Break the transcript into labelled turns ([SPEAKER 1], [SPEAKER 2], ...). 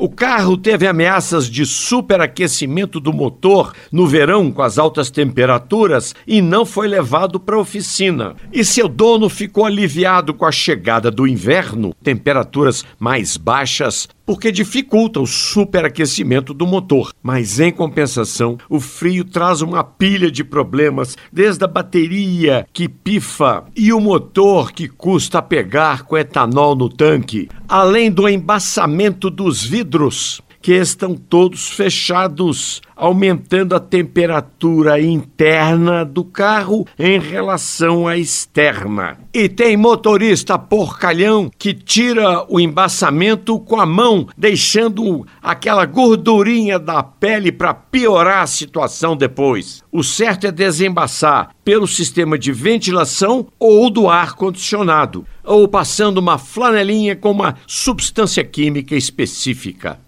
[SPEAKER 1] O carro teve ameaças de superaquecimento do motor no verão com as altas temperaturas e não foi levado para a oficina. E seu dono ficou aliviado com a chegada do inverno, temperaturas mais baixas, porque dificulta o superaquecimento do motor. Mas em compensação, o frio traz uma pilha de problemas, desde a bateria que pifa e o motor que custa pegar com etanol no tanque, além do embaçamento dos vidros que estão todos fechados, aumentando a temperatura interna do carro em relação à externa. E tem motorista porcalhão que tira o embaçamento com a mão, deixando aquela gordurinha da pele para piorar a situação depois. O certo é desembaçar pelo sistema de ventilação ou do ar condicionado, ou passando uma flanelinha com uma substância química específica.